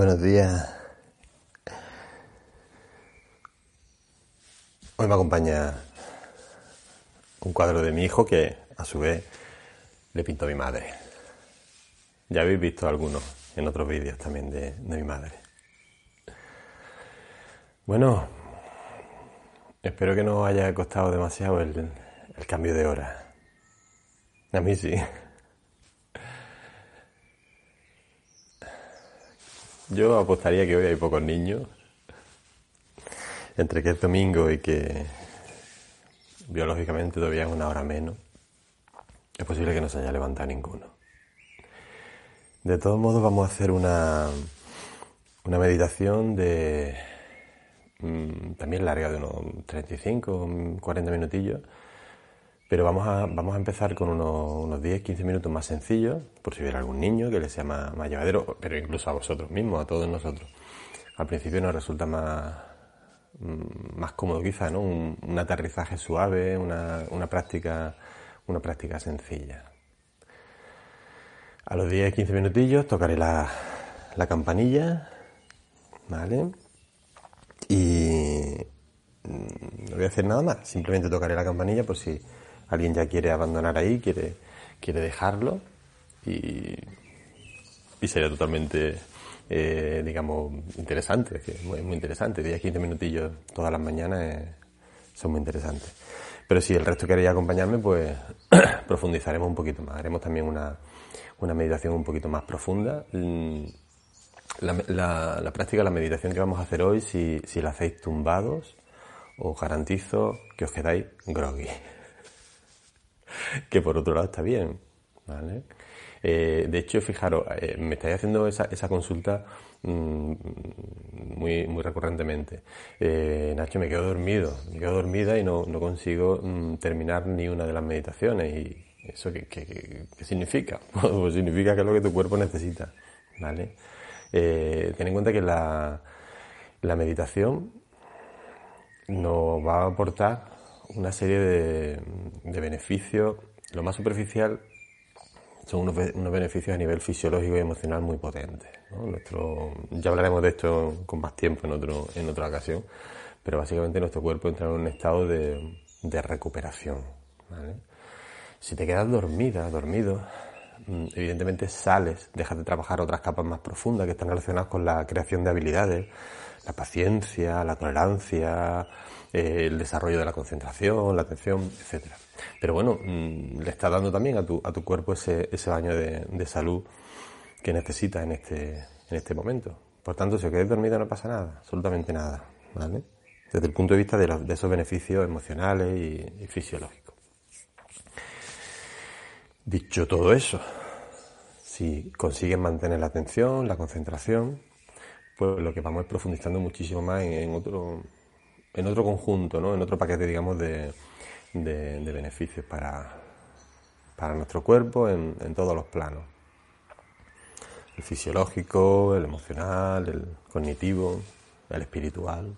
Buenos días. Hoy me acompaña un cuadro de mi hijo que a su vez le pintó mi madre. Ya habéis visto algunos en otros vídeos también de, mi madre. Bueno, espero que no haya costado demasiado el, el cambio de hora. A mí sí. Yo apostaría que hoy hay pocos niños. Entre que es domingo y que biológicamente todavía es una hora menos, es posible que no se haya levantado ninguno. De todos modos vamos a hacer una, una meditación de mm, también larga de unos 35, 40 minutillos pero vamos a, vamos a empezar con unos, unos 10-15 minutos más sencillos, por si hubiera algún niño que les sea más, llevadero, pero incluso a vosotros mismos, a todos nosotros. Al principio nos resulta más, mm, más cómodo quizá, ¿no? Un, aterrizaje suave, una, una, práctica, una práctica sencilla. A los 10-15 minutillos tocaré la, la campanilla, ¿vale? Y mm, no voy a hacer nada más, simplemente tocaré la campanilla por si alguien ya quiere abandonar ahí, quiere, quiere dejarlo y, y sería totalmente, eh, digamos, interesante, es muy, muy interesante. 10-15 minutillos todas las mañanas eh, son muy interesantes. Pero si el resto queréis acompañarme, pues profundizaremos un poquito más. Haremos también una, una meditación un poquito más profunda. Mm, la, práctica, la meditación que vamos a hacer hoy, si, si la hacéis tumbados, os garantizo que os quedáis groggy que por otro lado está bien, ¿vale? Eh, de hecho, fijaros, eh, me estáis haciendo esa, consulta mm, muy, recurrentemente. Eh, Nacho, me quedo dormido, me quedo dormida y no, no consigo mm, terminar ni una de las meditaciones. ¿Y eso qué, qué, qué significa? pues significa que es lo que tu cuerpo necesita, ¿vale? ten en cuenta que la, la meditación nos va a aportar una serie de, beneficios. Lo más superficial son unos, beneficios a nivel fisiológico y emocional muy potentes. Nuestro, ya hablaremos de esto con más tiempo en, otro, en otra ocasión, pero básicamente nuestro cuerpo entra en un estado de, recuperación. Si te quedas dormida, dormido, mm, evidentemente sales, dejas de trabajar otras capas más profundas que están relacionadas con la creación de habilidades, la paciencia, la tolerancia, eh, el desarrollo de la concentración, la atención, etcétera. Pero bueno, mm, le está dando también a tu, a tu cuerpo ese, ese baño de, de, salud que necesita en este, en este momento. Por tanto, si os quedáis dormido no pasa nada, absolutamente nada, ¿vale? Desde el punto de vista de, de esos beneficios emocionales y, y fisiológicos. Dicho todo eso, si consigues mantener la atención, la concentración, pues lo que vamos es profundizando muchísimo más en otro, en otro conjunto, ¿no? en otro paquete, digamos, de, de, beneficios para, para nuestro cuerpo en, todos los planos. el fisiológico, el emocional, el cognitivo, el espiritual.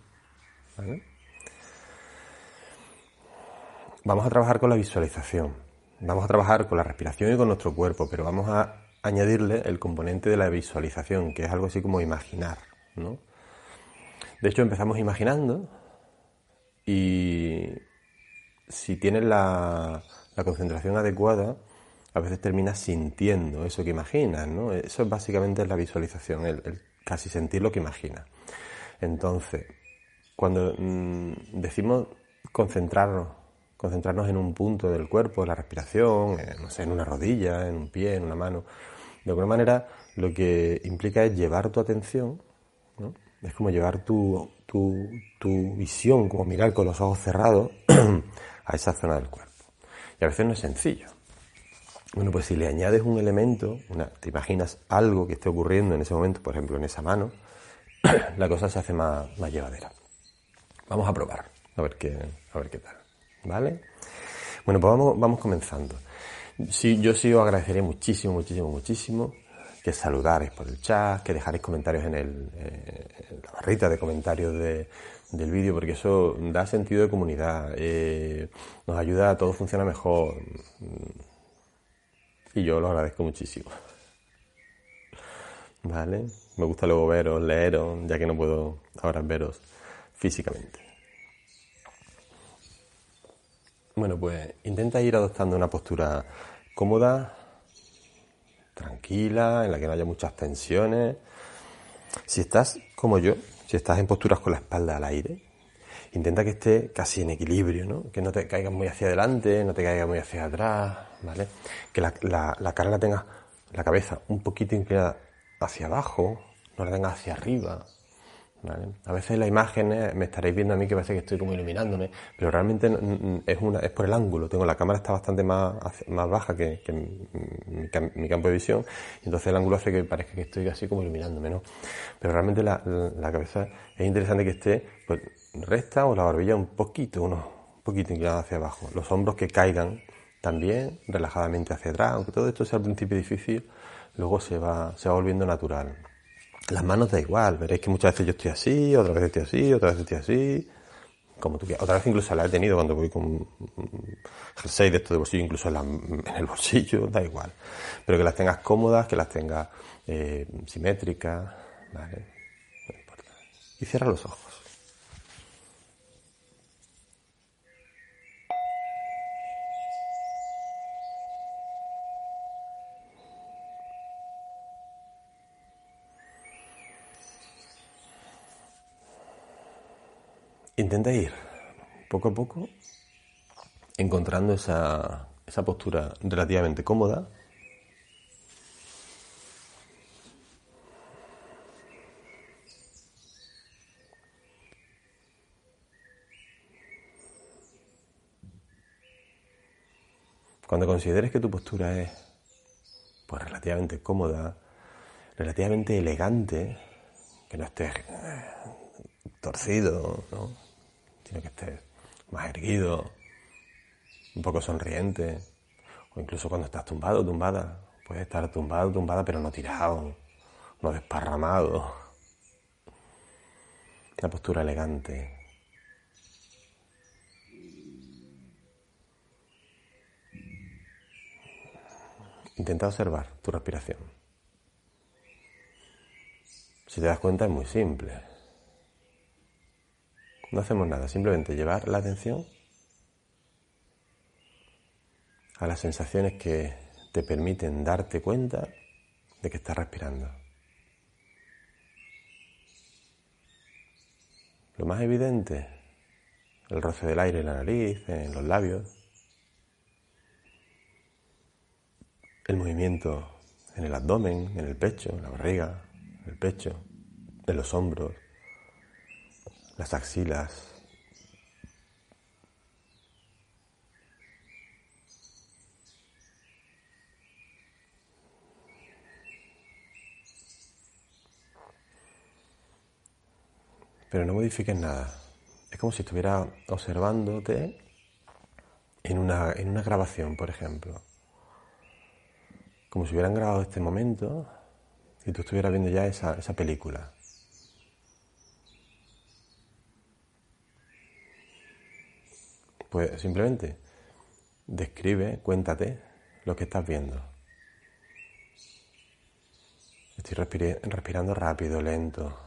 Vamos a trabajar con la visualización, vamos a trabajar con la respiración y con nuestro cuerpo, pero vamos a añadirle el componente de la visualización, que es algo así como imaginar. ¿no? De hecho, empezamos imaginando y si tienes la, concentración adecuada, a veces terminas sintiendo eso que imaginas, ¿no? Eso es básicamente la visualización, el, casi sentir lo que imaginas. Entonces, cuando mm, decimos concentrarnos, concentrarnos en un punto del cuerpo, la respiración, no sé, en una rodilla, en un pie, en una mano, de alguna manera lo que implica es llevar tu atención, ¿no? Es como llevar tu, tu, tu visión, como mirar con los ojos cerrados a esa zona del cuerpo. Y a veces no es sencillo. Bueno, pues si le añades un elemento, te imaginas algo que esté ocurriendo en ese momento, por ejemplo en esa mano, la cosa se hace más, más llevadera. Vamos a probar, a ver qué, a ver qué tal. ¿Vale? Bueno, pues vamos, vamos comenzando. Sí, yo sí os agradecería muchísimo, muchísimo, muchísimo que saludaréis por el chat, que dejaréis comentarios en, el, eh, la barrita de comentarios de, del vídeo, porque eso da sentido de comunidad, eh, nos ayuda todo funciona mejor. Y yo lo agradezco muchísimo. ¿Vale? Me gusta luego veros, leeros, ya que no puedo ahora veros físicamente. Bueno, pues intenta ir adoptando una postura cómoda, tranquila, en la que no haya muchas tensiones. Si estás como yo, si estás en posturas con la espalda al aire, intenta que esté casi en equilibrio, ¿no? Que no te caigas muy hacia adelante, no te caigas muy hacia atrás, ¿vale? Que la, la, la cara la tengas, la cabeza un poquito inclinada hacia abajo, no la tengas hacia arriba, a veces la imagen me estaréis viendo a mí que parece que estoy como iluminándome, pero realmente es, una, es por el ángulo. Tengo la cámara está bastante más, más baja que, mi, campo de visión, y entonces el ángulo hace que parezca que estoy así como iluminándome, ¿no? Pero realmente la, cabeza es interesante que esté pues, recta o la barbilla un poquito, uno, un poquito inclinada hacia abajo. Los hombros que caigan también relajadamente hacia atrás, aunque todo esto sea al principio difícil, luego se va, se va volviendo natural. Las manos da igual, veréis que muchas veces yo estoy así, otra vez estoy así, otra vez estoy así, como tú quieras. Otra vez incluso la he tenido cuando voy con jersey de esto de bolsillo, incluso en, el bolsillo, da igual. Pero que las tengas cómodas, que las tengas eh, simétricas, ¿vale? No importa. Y cierra los ojos. Intenta ir poco a poco encontrando esa, esa postura relativamente cómoda. Cuando consideres que tu postura es pues relativamente cómoda, relativamente elegante, que no estés eh, torcido, ¿no? Que estés más erguido, un poco sonriente, o incluso cuando estás tumbado, tumbada, puedes estar tumbado, tumbada, pero no tirado, no desparramado. Una postura elegante. Intenta observar tu respiración. Si te das cuenta es muy simple. No hacemos nada, simplemente llevar la atención a las sensaciones que te permiten darte cuenta de que estás respirando. Lo más evidente, el roce del aire en la nariz, en los labios, el movimiento en el abdomen, en el pecho, en la barriga, en el pecho, en los hombros, las axilas. Pero no modifiques nada. Es como si estuviera observándote en una, en una grabación, por ejemplo. Como si hubieran grabado este momento si tú estuvieras viendo ya esa, esa película. Pues simplemente describe, cuéntate lo que estás viendo. Estoy respirando rápido, lento.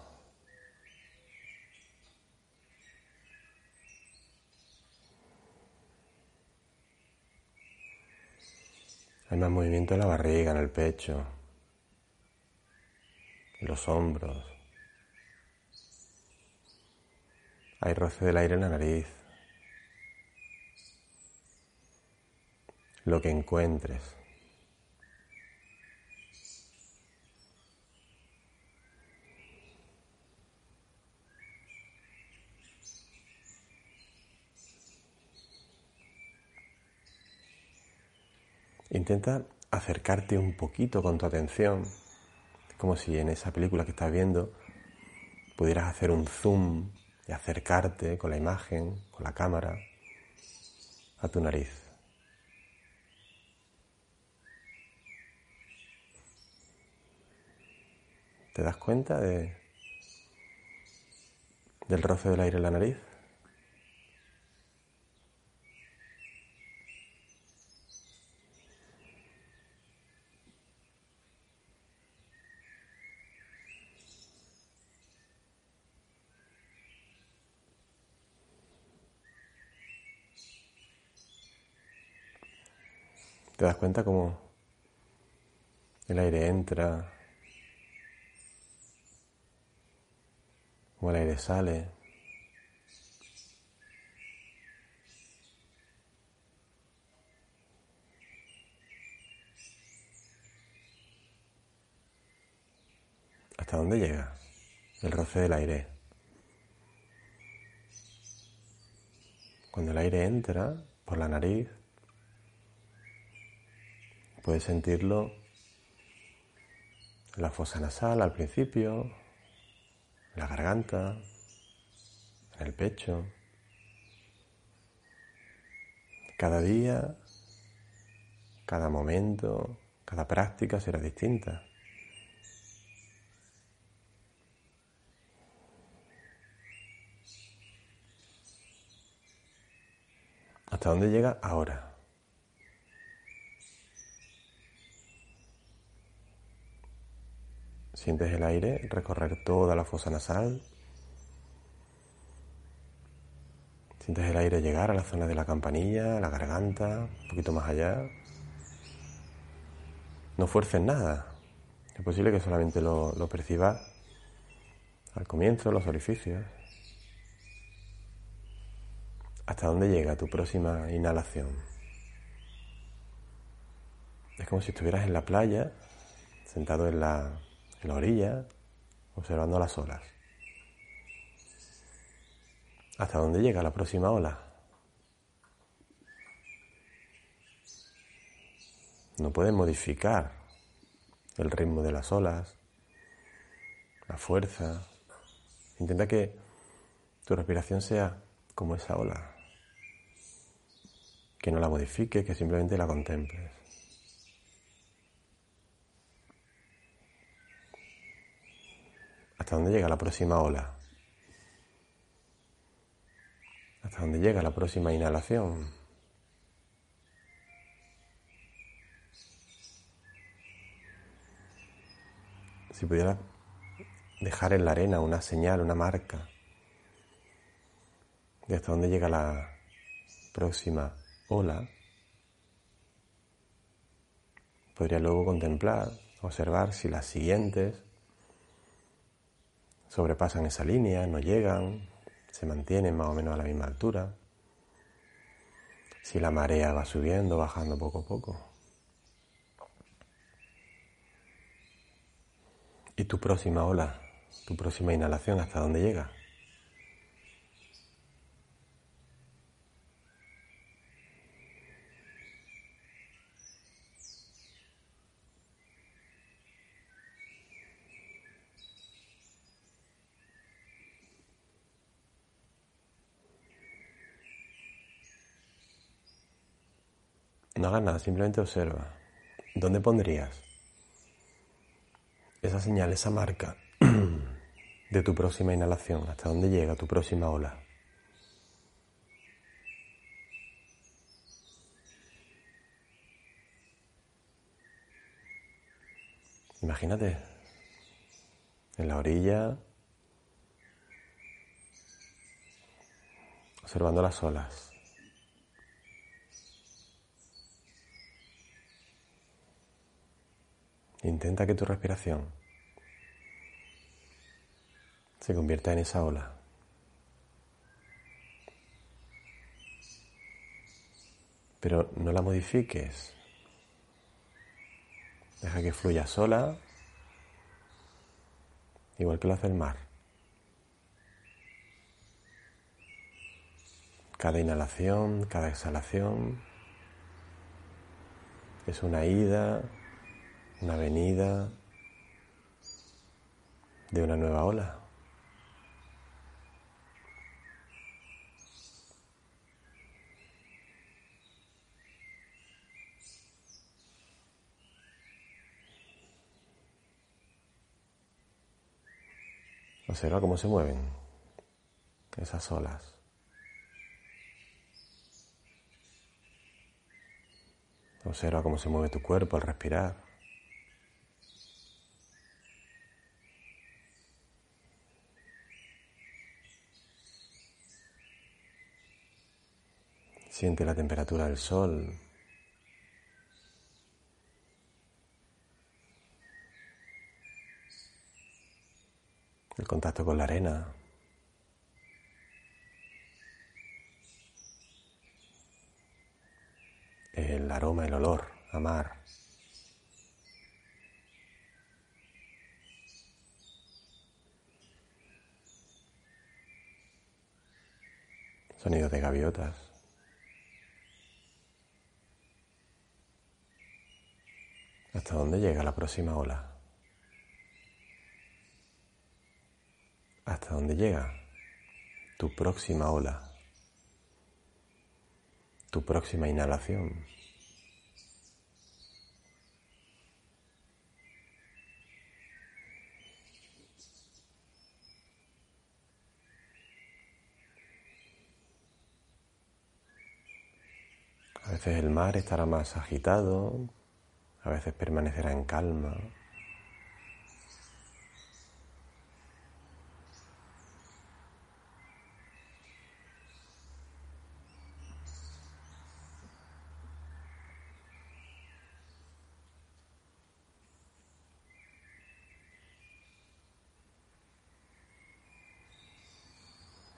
Hay más movimiento en la barriga, en el pecho, en los hombros. Hay roce del aire en la nariz. Lo que encuentres. Intenta acercarte un poquito con tu atención, como si en esa película que estás viendo pudieras hacer un zoom y acercarte con la imagen, con la cámara, a tu nariz. ¿Te das cuenta de, del roce del aire en la nariz? ¿Te das cuenta cómo el aire entra el aire sale. ¿Hasta dónde llega el roce del aire? Cuando el aire entra por la nariz, puedes sentirlo en la fosa nasal al principio, en la garganta, en el pecho. Cada día, cada momento, cada práctica será distinta. ¿Hasta dónde llega ahora? Sientes el aire recorrer toda la fosa nasal. Sientes el aire llegar a la zona de la campanilla, la garganta, un poquito más allá. No fuerces nada. Es posible que solamente lo, lo percibas al comienzo, los orificios. ¿Hasta dónde llega tu próxima inhalación? Es como si estuvieras en la playa, sentado en la, la orilla, observando las olas. ¿Hasta dónde llega la próxima ola? No puedes modificar el ritmo de las olas, la fuerza. Intenta que tu respiración sea como esa ola. Que no la modifiques, que simplemente la contemples. ¿Hasta dónde llega la próxima ola? ¿Hasta dónde llega la próxima inhalación? Si pudiera dejar en la arena una señal, una marca de hasta dónde llega la próxima ola, podría luego contemplar, observar si las siguientes sobrepasan esa línea, no llegan, se mantienen más o menos a la misma altura. Si la marea va subiendo, bajando poco a poco. ¿Y tu próxima ola, tu próxima inhalación, hasta dónde llega? No hagas nada, simplemente observa. ¿Dónde pondrías esa señal, esa marca de tu próxima inhalación, hasta dónde llega tu próxima ola. Imagínate en la orilla, observando las olas. Intenta que tu respiración se convierta en esa ola. Pero no la modifiques. Deja que fluya sola, igual que lo hace el mar. Cada inhalación, cada exhalación es una ida, una venida de una nueva ola. Observa cómo se mueven esas olas. Observa cómo se mueve tu cuerpo al respirar. Siente la temperatura del sol. El contacto con la arena. El aroma, el olor a mar. Sonido de gaviotas. ¿Hasta dónde llega la próxima ola? ¿Hasta dónde llega tu próxima ola? Tu próxima inhalación. A veces el mar estará más agitado, a veces permanecerá en calma.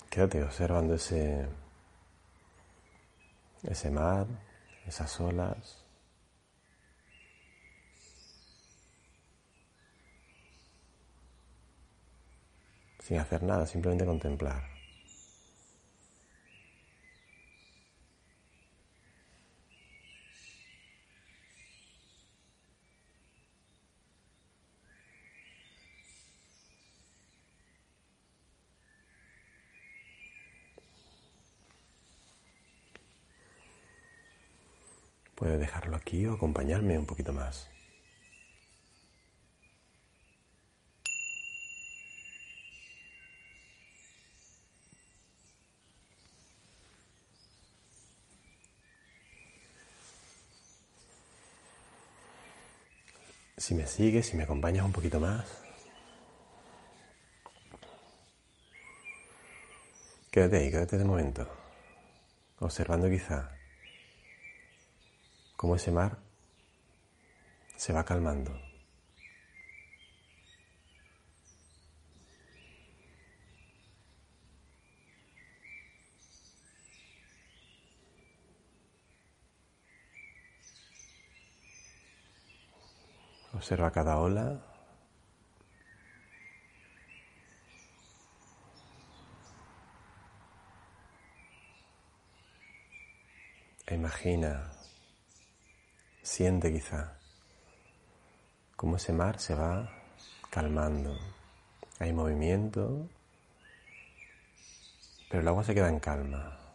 Quédate observando ese, ese mar, esas olas. Sin hacer nada, simplemente contemplar. Puede dejarlo aquí o acompañarme un poquito más. Si me sigues, si me acompañas un poquito más. Quédate ahí, quédate de momento, observando quizá cómo ese mar se va calmando. Observa cada ola. E imagina, siente quizá cómo ese mar se va calmando. Hay movimiento, pero el agua se queda en calma.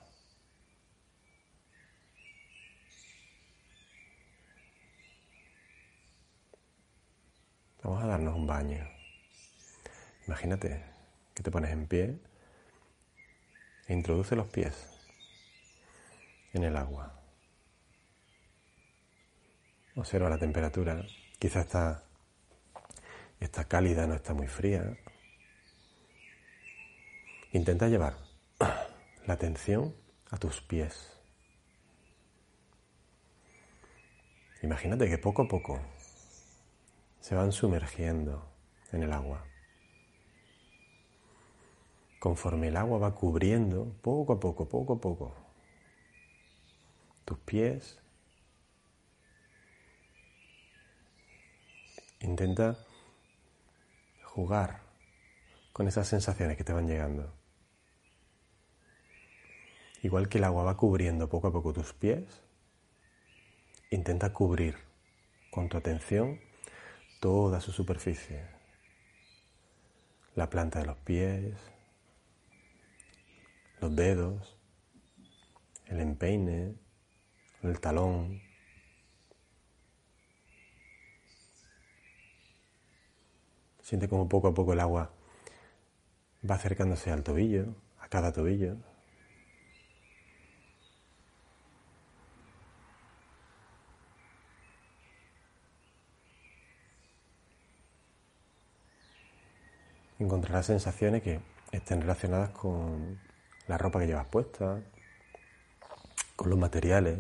Vamos a darnos un baño. Imagínate que te pones en pie e introduce los pies en el agua. Observa la temperatura. Quizá está, está cálida, no está muy fría. Intenta llevar la atención a tus pies. Imagínate que poco a poco se van sumergiendo en el agua. Conforme el agua va cubriendo, poco a poco, poco a poco, tus pies, intenta jugar con esas sensaciones que te van llegando. Igual que el agua va cubriendo poco a poco tus pies, intenta cubrir con tu atención toda su superficie. La planta de los pies, los dedos, el empeine, el talón. Siente como poco a poco el agua va acercándose al tobillo, a cada tobillo. Encontrarás sensaciones que estén relacionadas con la ropa que llevas puesta, con los materiales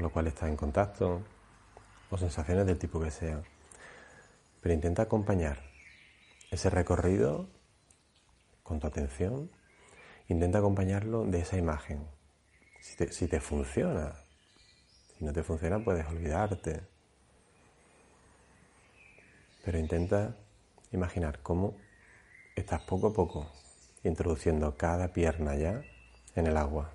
con los cuales estás en contacto, o sensaciones del tipo que sea. Pero intenta acompañar ese recorrido con tu atención, intenta acompañarlo de esa imagen. Si te, si te funciona, si no te funciona puedes olvidarte. Pero intenta imaginar cómo estás poco a poco introduciendo cada pierna ya en el agua.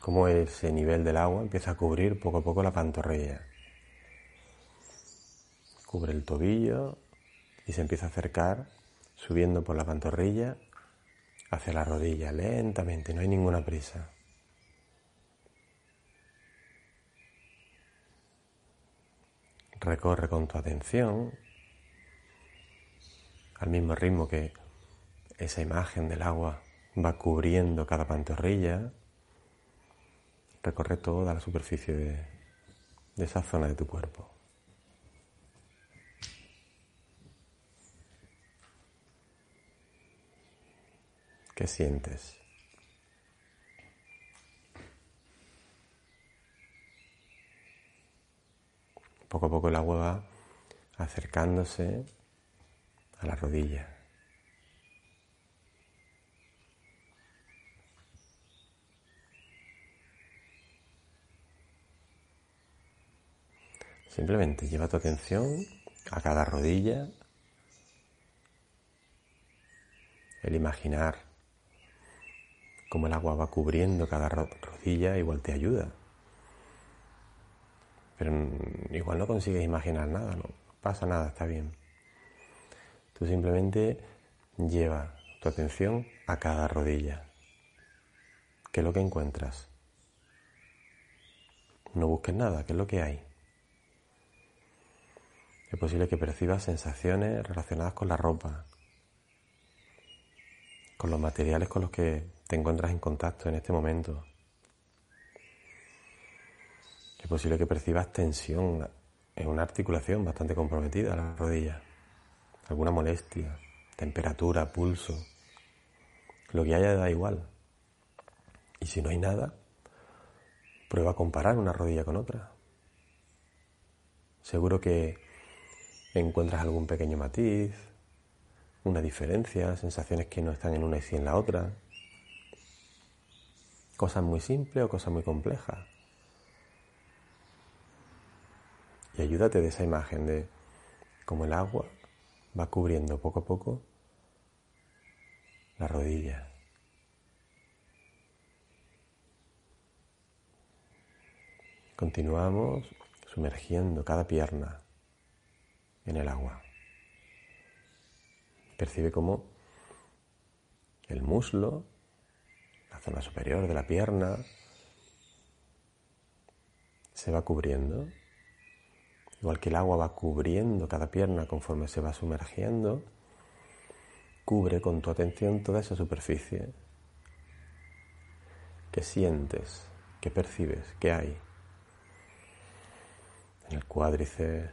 Como ese nivel del agua empieza a cubrir poco a poco la pantorrilla. Cubre el tobillo y se empieza a acercar subiendo por la pantorrilla hacia la rodilla lentamente, no hay ninguna prisa. Recorre con tu atención al mismo ritmo que esa imagen del agua va cubriendo cada pantorrilla, recorre toda la superficie de, esa zona de tu cuerpo. ¿Qué sientes? Poco a poco el agua va acercándose a la rodilla. Simplemente lleva tu atención a cada rodilla, el imaginar cómo el agua va cubriendo cada rodilla igual te ayuda. Pero igual no consigues imaginar nada, no pasa nada, está bien. Tú simplemente lleva tu atención a cada rodilla. ¿Qué es lo que encuentras? No busques nada, ¿qué es lo que hay? Es posible que percibas sensaciones relacionadas con la ropa, con los materiales con los que te encuentras en contacto en este momento. Es posible que percibas tensión en una articulación bastante comprometida, la rodilla alguna molestia, temperatura, pulso, lo que haya da igual. Y si no hay nada, prueba a comparar una rodilla con otra. Seguro que encuentras algún pequeño matiz, una diferencia, sensaciones que no están en una y sí en la otra. Cosas muy simples o cosas muy complejas. Y ayúdate de esa imagen de cómo el agua va cubriendo poco a poco la rodilla. Continuamos sumergiendo cada pierna en el agua. Percibe cómo el muslo, la zona superior de la pierna, se va cubriendo igual que el agua va cubriendo cada pierna conforme se va sumergiendo, cubre con tu atención toda esa superficie. Que sientes, que percibes, que hay en el cuádriceps,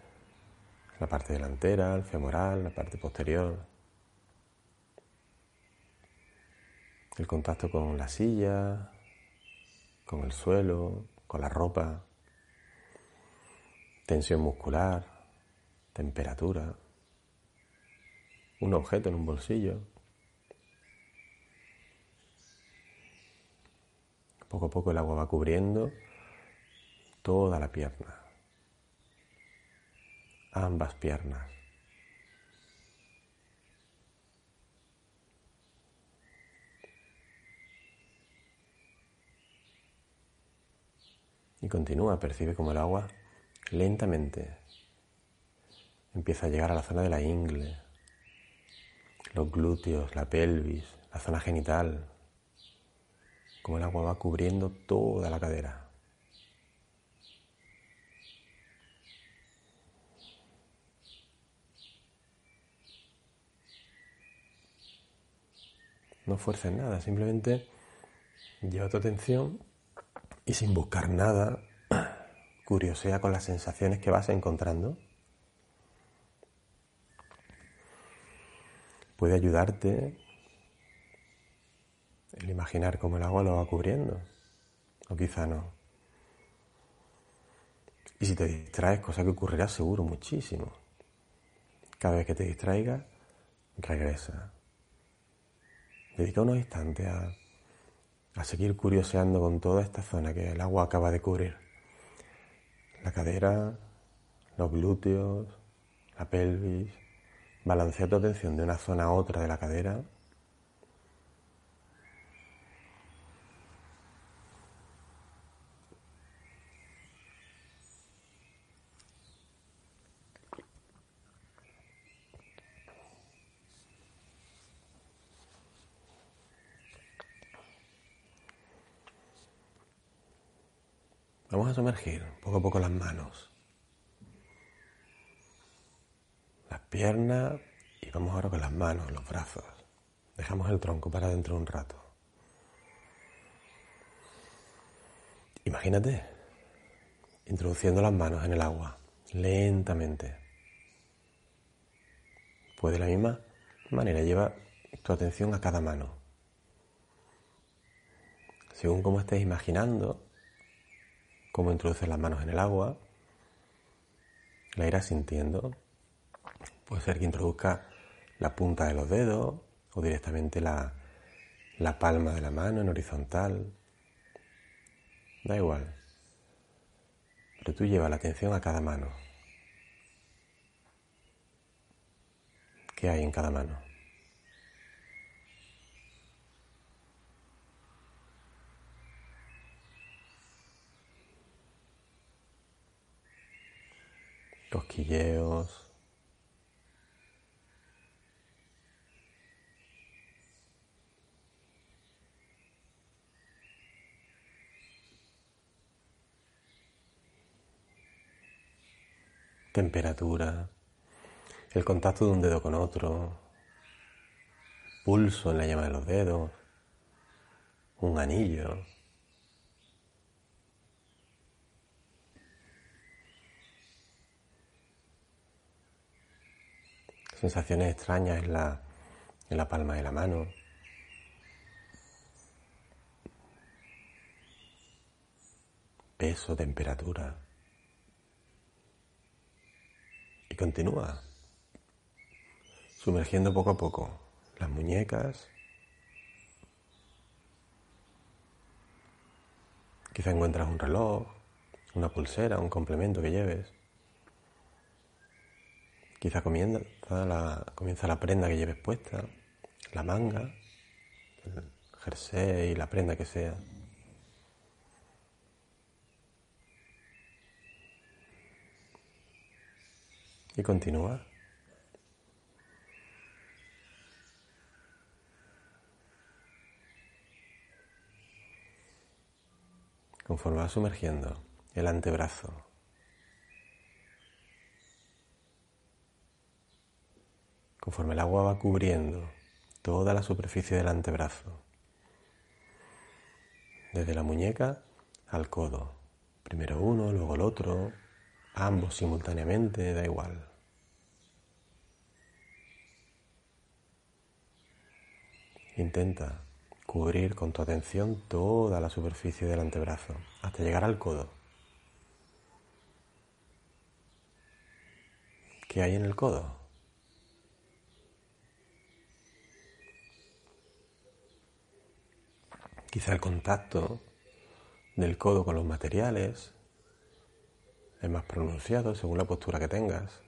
la parte delantera, el femoral, la parte posterior. El contacto con la silla, con el suelo, con la ropa, tensión muscular, temperatura, un objeto en un bolsillo. Poco a poco el agua va cubriendo toda la pierna ambas piernas. Y continúa, percibe como el agua lentamente empieza a llegar a la zona de la ingle, los glúteos, la pelvis, la zona genital, como el agua va cubriendo toda la cadera. No fuerces nada, simplemente lleva tu atención y sin buscar nada, curiosea con las sensaciones que vas encontrando. Puede ayudarte el imaginar cómo el agua lo va cubriendo, o quizá no. Y si te distraes, cosa que ocurrirá seguro muchísimo, cada vez que te distraigas, regresa. Dedica unos instantes a, a seguir curioseando con toda esta zona que el agua acaba de cubrir. La cadera, los glúteos, la pelvis. Balancea tu atención de una zona a otra de la cadera a sumergir poco a poco las manos, las piernas y vamos ahora con las manos, los brazos. Dejamos el tronco para dentro un rato. Imagínate introduciendo las manos en el agua lentamente. Pues de la misma manera lleva tu atención a cada mano. Según como estés imaginando, cómo introduces las manos en el agua, la irás sintiendo. Puede ser que introduzca la punta de los dedos o directamente la, la palma de la mano en horizontal. Da igual. Pero tú llevas la atención a cada mano. ¿Qué hay en cada mano? Cosquilleos. Temperatura, el contacto de un dedo con otro, pulso en la llama de los dedos, un anillo. Sensaciones extrañas en la, en la palma de la mano. Peso, temperatura. Y continúa, sumergiendo poco a poco las muñecas. Quizá encuentras un reloj, una pulsera, un complemento que lleves. Quizá comienza la, comienza la prenda que lleves puesta, la manga, el jersey, la prenda que sea. Y continúa. Conforme va sumergiendo el antebrazo, conforme el agua va cubriendo toda la superficie del antebrazo, desde la muñeca al codo. Primero uno, luego el otro, ambos simultáneamente, da igual. Intenta cubrir con tu atención toda la superficie del antebrazo hasta llegar al codo. ¿Qué hay en el codo? Quizá el contacto del codo con los materiales es más pronunciado según la postura que tengas.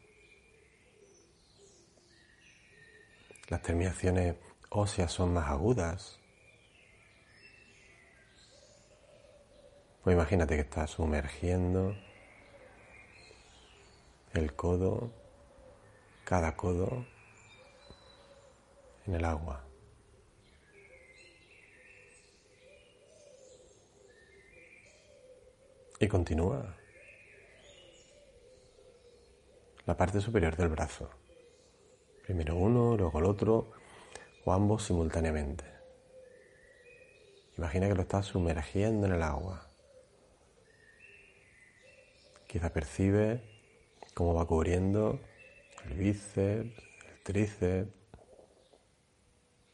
Las terminaciones óseas son más agudas. Pues imagínate que estás sumergiendo el codo, cada codo, en el agua. Y continúa. La parte superior del brazo. Primero uno, luego el otro, o ambos simultáneamente. Imagina que lo estás sumergiendo en el agua. Quizá percibe cómo va cubriendo el bíceps, el tríceps,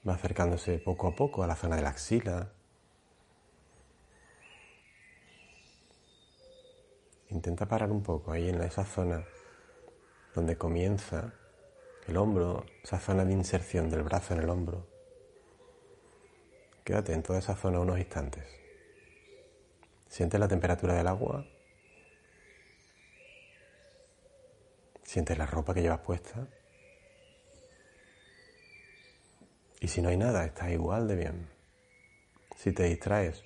va acercándose poco a poco a la zona de la axila, Intenta parar un poco ahí en esa zona donde comienza el hombro, esa zona de inserción del brazo en el hombro. Quédate en toda esa zona unos instantes. Siente la temperatura del agua. Siente la ropa que llevas puesta. Y si no hay nada, estás igual de bien. Si te distraes,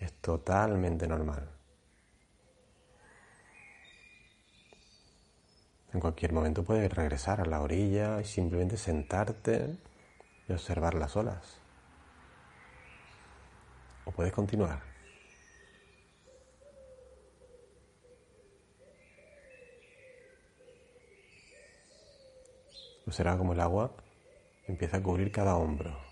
es totalmente normal. En cualquier momento puedes regresar a la orilla y simplemente sentarte y observar las olas. O puedes continuar. Observa cómo el agua empieza a cubrir cada hombro.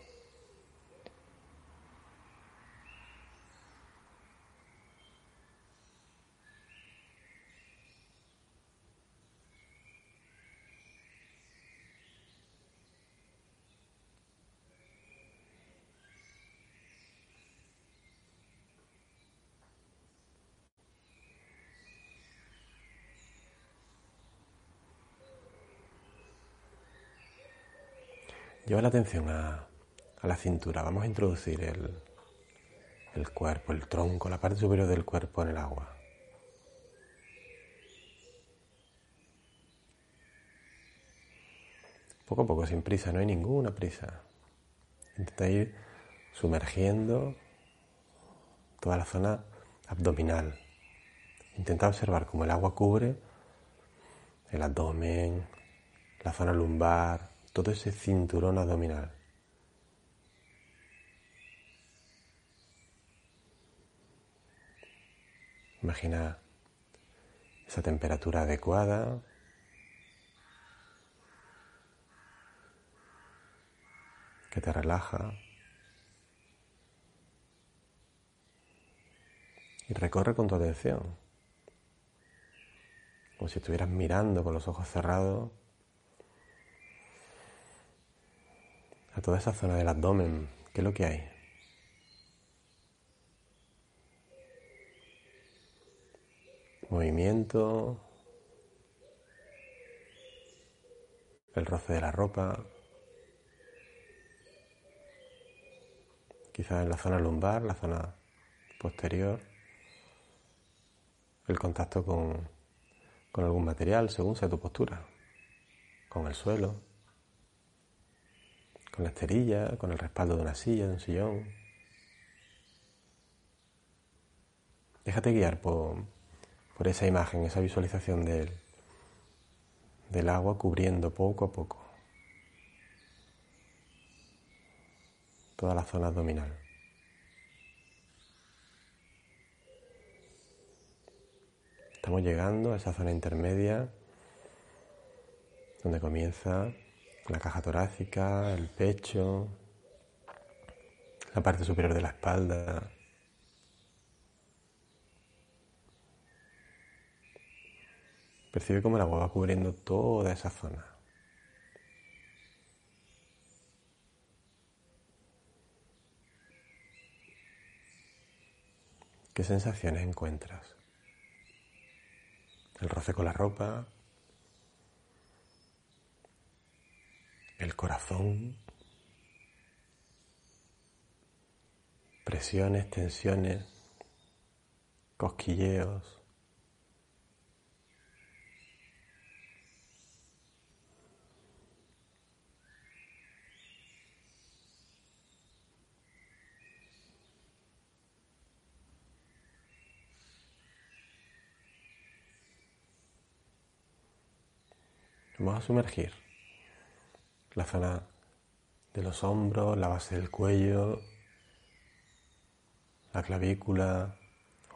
Lleva la atención a, la cintura. Vamos a introducir el, el cuerpo, el tronco, la parte superior del cuerpo en el agua. Poco a poco, sin prisa, no hay ninguna prisa. Intenta ir sumergiendo toda la zona abdominal. Intenta observar cómo el agua cubre el abdomen, la zona lumbar, todo ese cinturón abdominal. Imagina esa temperatura adecuada. que te relaja. Y recorre con tu atención, como si estuvieras mirando con los ojos cerrados a toda esa zona del abdomen. ¿Qué es lo que hay? Movimiento, el roce de la ropa, quizás en la zona lumbar, la zona posterior, el contacto con, con algún material según sea tu postura, con el suelo con la esterilla, con el respaldo de una silla, de un sillón. Déjate guiar por, por esa imagen, esa visualización del, del agua cubriendo poco a poco toda la zona abdominal. Estamos llegando a esa zona intermedia donde comienza la caja torácica, el pecho, la parte superior de la espalda. Percibe cómo el agua va cubriendo toda esa zona. ¿Qué sensaciones encuentras? El roce con la ropa, el corazón, presiones, tensiones, cosquilleos. Vamos a sumergir la zona de los hombros, la base del cuello, la clavícula,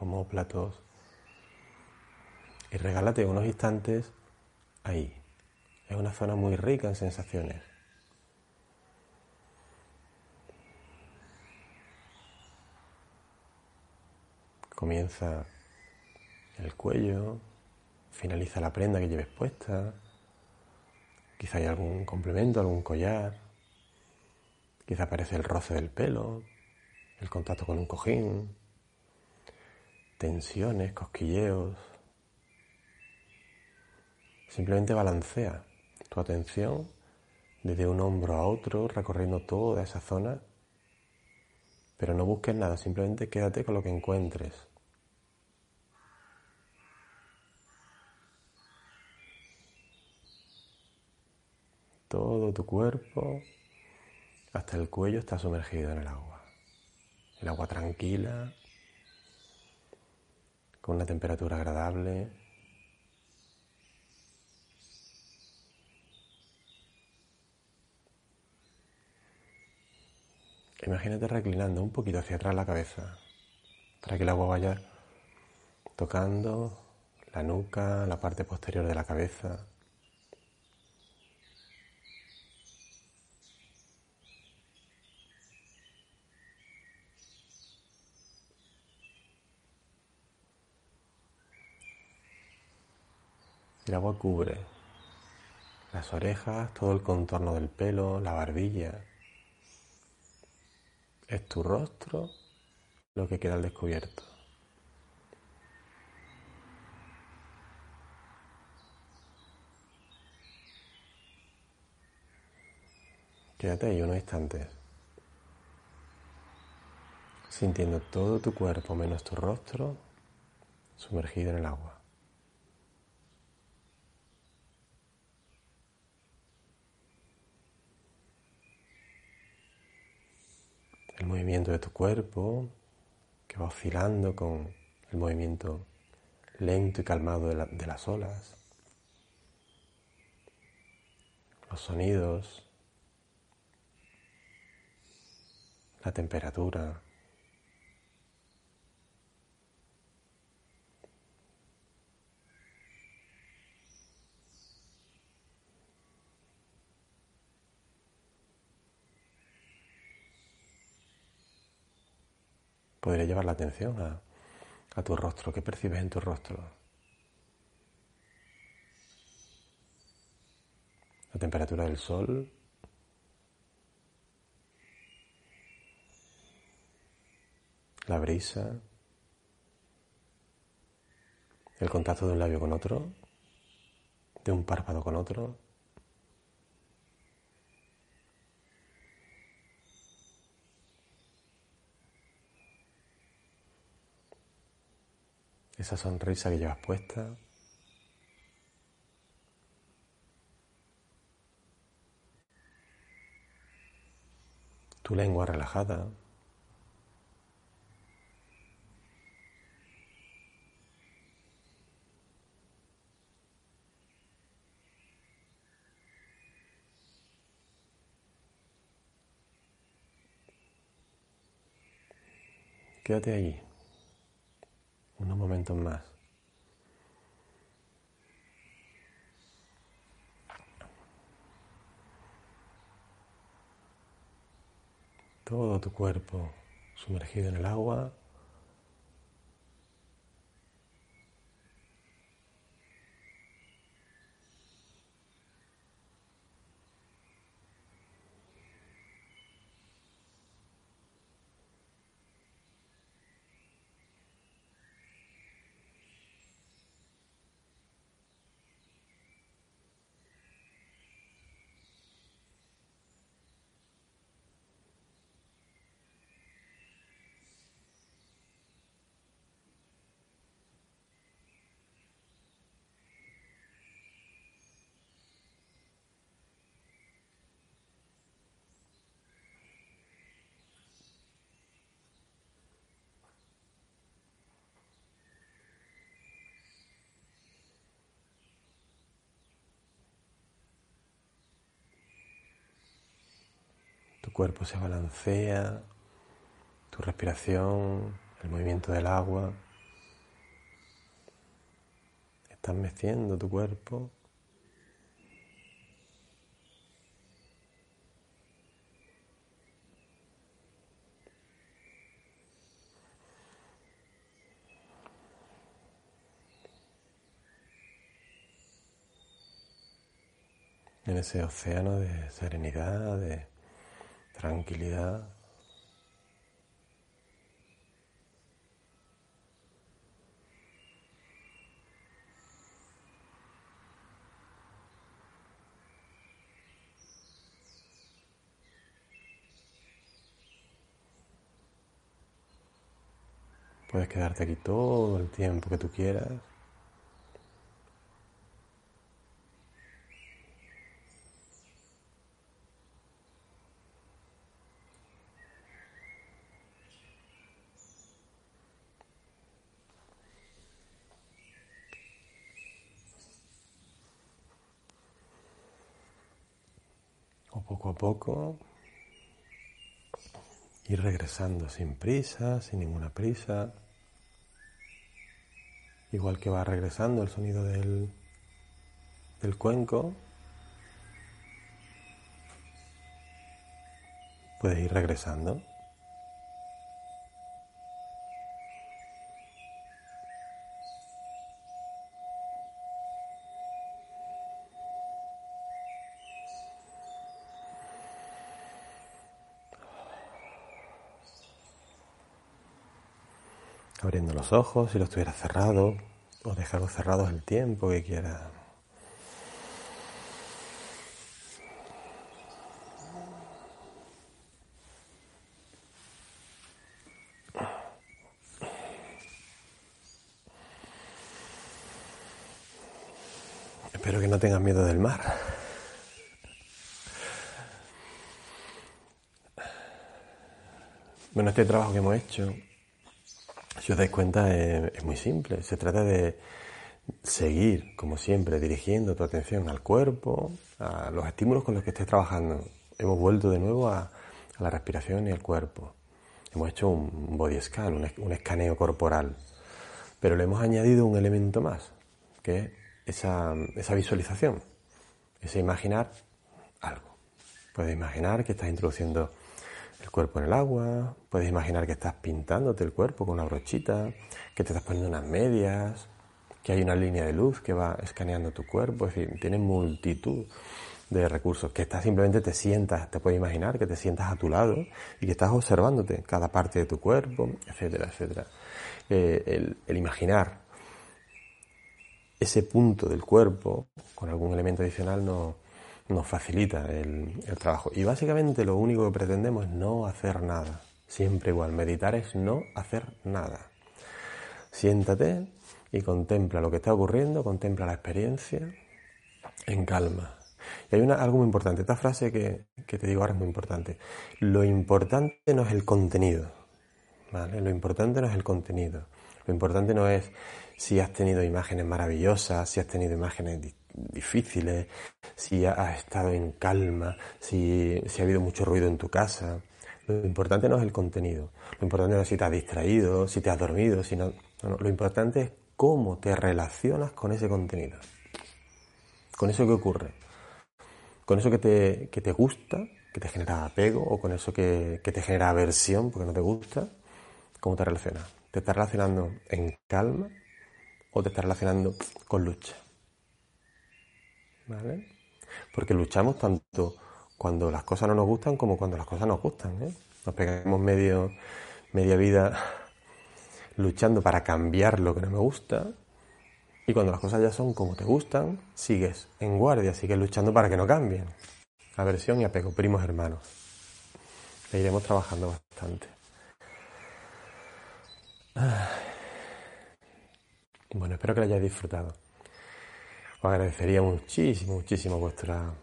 homóplatos. Y regálate unos instantes ahí. Es una zona muy rica en sensaciones. Comienza el cuello, finaliza la prenda que lleves puesta, Quizá hay algún complemento, algún collar. Quizá aparece el roce del pelo, el contacto con un cojín, tensiones, cosquilleos. Simplemente balancea tu atención desde un hombro a otro, recorriendo toda esa zona. Pero no busques nada, simplemente quédate con lo que encuentres. Todo tu cuerpo, hasta el cuello, está sumergido en el agua. El agua tranquila, con una temperatura agradable. Imagínate reclinando un poquito hacia atrás la cabeza, para que el agua vaya tocando la nuca, la parte posterior de la cabeza. El agua cubre las orejas, todo el contorno del pelo, la barbilla. Es tu rostro lo que queda al descubierto. Quédate ahí unos instantes, sintiendo todo tu cuerpo menos tu rostro sumergido en el agua. El movimiento de tu cuerpo que va oscilando con el movimiento lento y calmado de, de las olas, los sonidos, la temperatura. Podría llevar la atención a, tu rostro. ¿Qué percibes en tu rostro? La temperatura del sol. La brisa. El contacto de un labio con otro. De un párpado con otro. Esa sonrisa que llevas puesta. Tu lengua relajada. Quédate ahí más. Todo tu cuerpo sumergido en el agua Cuerpo se balancea, tu respiración, el movimiento del agua. Estás meciendo tu cuerpo. en ese océano de serenidad, de tranquilidad. Puedes quedarte aquí todo el tiempo que tú quieras. Poco ir regresando sin prisa, sin ninguna prisa. Igual que va regresando el sonido del, del cuenco, puedes ir regresando. Los ojos si los tuviera cerrados o dejarlos cerrados el tiempo que quiera. Espero que no tengas miedo del mar. Bueno, este trabajo que hemos hecho si os dais cuenta, es, muy simple. Se trata de seguir, como siempre, dirigiendo tu atención al cuerpo, a los estímulos con los que estés trabajando. Hemos vuelto de nuevo a, la respiración y al cuerpo. Hemos hecho un body scan, un, escaneo corporal. Pero le hemos añadido un elemento más, que es esa, esa visualización, ese imaginar algo. Puedes imaginar que estás introduciendo el cuerpo en el agua, puedes imaginar que estás pintándote el cuerpo con una brochita, que te estás poniendo unas medias, que hay una línea de luz que va escaneando tu cuerpo, es decir, tiene multitud de recursos, que estás simplemente te sientas, te puedes imaginar que te sientas a tu lado y que estás observándote cada parte de tu cuerpo, etcétera, etcétera. Eh, el, el imaginar ese punto del cuerpo con algún elemento adicional no, nos facilita el, trabajo. Y básicamente lo único que pretendemos es no hacer nada. Siempre igual, meditar es no hacer nada. Siéntate y contempla lo que está ocurriendo, contempla la experiencia en calma. Y hay una, algo muy importante, esta frase que, que te digo ahora es muy importante. Lo importante no es el contenido, ¿vale? Lo importante no es el contenido. Lo importante no es si has tenido imágenes maravillosas, si has tenido imágenes difíciles, si has estado en calma, si, ha habido mucho ruido en tu casa. Lo importante no es el contenido, lo importante no es si te has distraído, si te has dormido, si no, lo importante es cómo te relacionas con ese contenido, con eso que ocurre. con eso que te, que te gusta, que te genera apego, o con eso que, que te genera aversión porque no te gusta, ¿cómo te relacionas? ¿Te estás relacionando en calma o te estás relacionando con lucha? ¿Vale? Porque luchamos tanto cuando las cosas no nos gustan como cuando las cosas nos gustan. ¿eh? Nos pegamos medio, media vida luchando para cambiar lo que no me gusta. Y cuando las cosas ya son como te gustan, sigues en guardia, sigues luchando para que no cambien. Aversión y apego, primos hermanos. Le iremos trabajando bastante. Bueno, espero que lo hayáis disfrutado. Os agradecería muchísimo, muchísimo vuestra,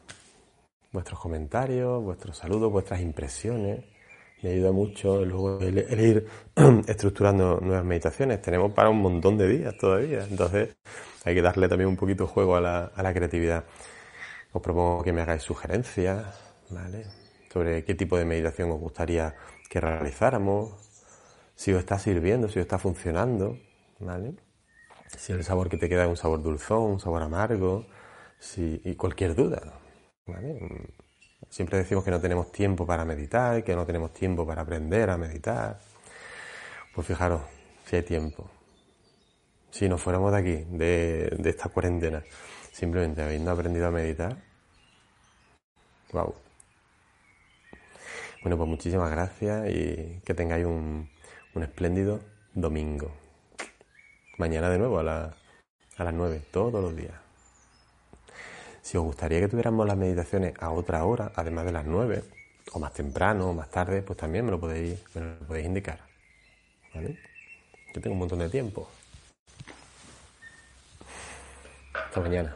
vuestros comentarios, vuestros saludos, vuestras impresiones. Me ayuda mucho luego el, ir estructurando nuevas meditaciones. Tenemos para un montón de días todavía, entonces hay que darle también un poquito juego a la, a la creatividad. Os propongo que me hagáis sugerencias, ¿vale? Sobre qué tipo de meditación os gustaría que realizáramos, si os está sirviendo, si os está funcionando, ¿vale? Si el sabor que te queda es un sabor dulzón, un sabor amargo, si, y cualquier duda, Siempre decimos que no tenemos tiempo para meditar, que no tenemos tiempo para aprender a meditar. Pues fijaros, si hay tiempo. Si nos fuéramos de aquí, de, de esta cuarentena, simplemente habiendo aprendido a meditar, wow. Bueno, pues muchísimas gracias y que tengáis un, un espléndido domingo. Mañana de nuevo a, a las 9, todos los días. Si os gustaría que tuviéramos las meditaciones a otra hora, además de las 9, o más temprano, o más tarde, pues también me lo podéis, me lo podéis indicar. ¿Vale? Yo tengo un montón de tiempo. Hasta mañana.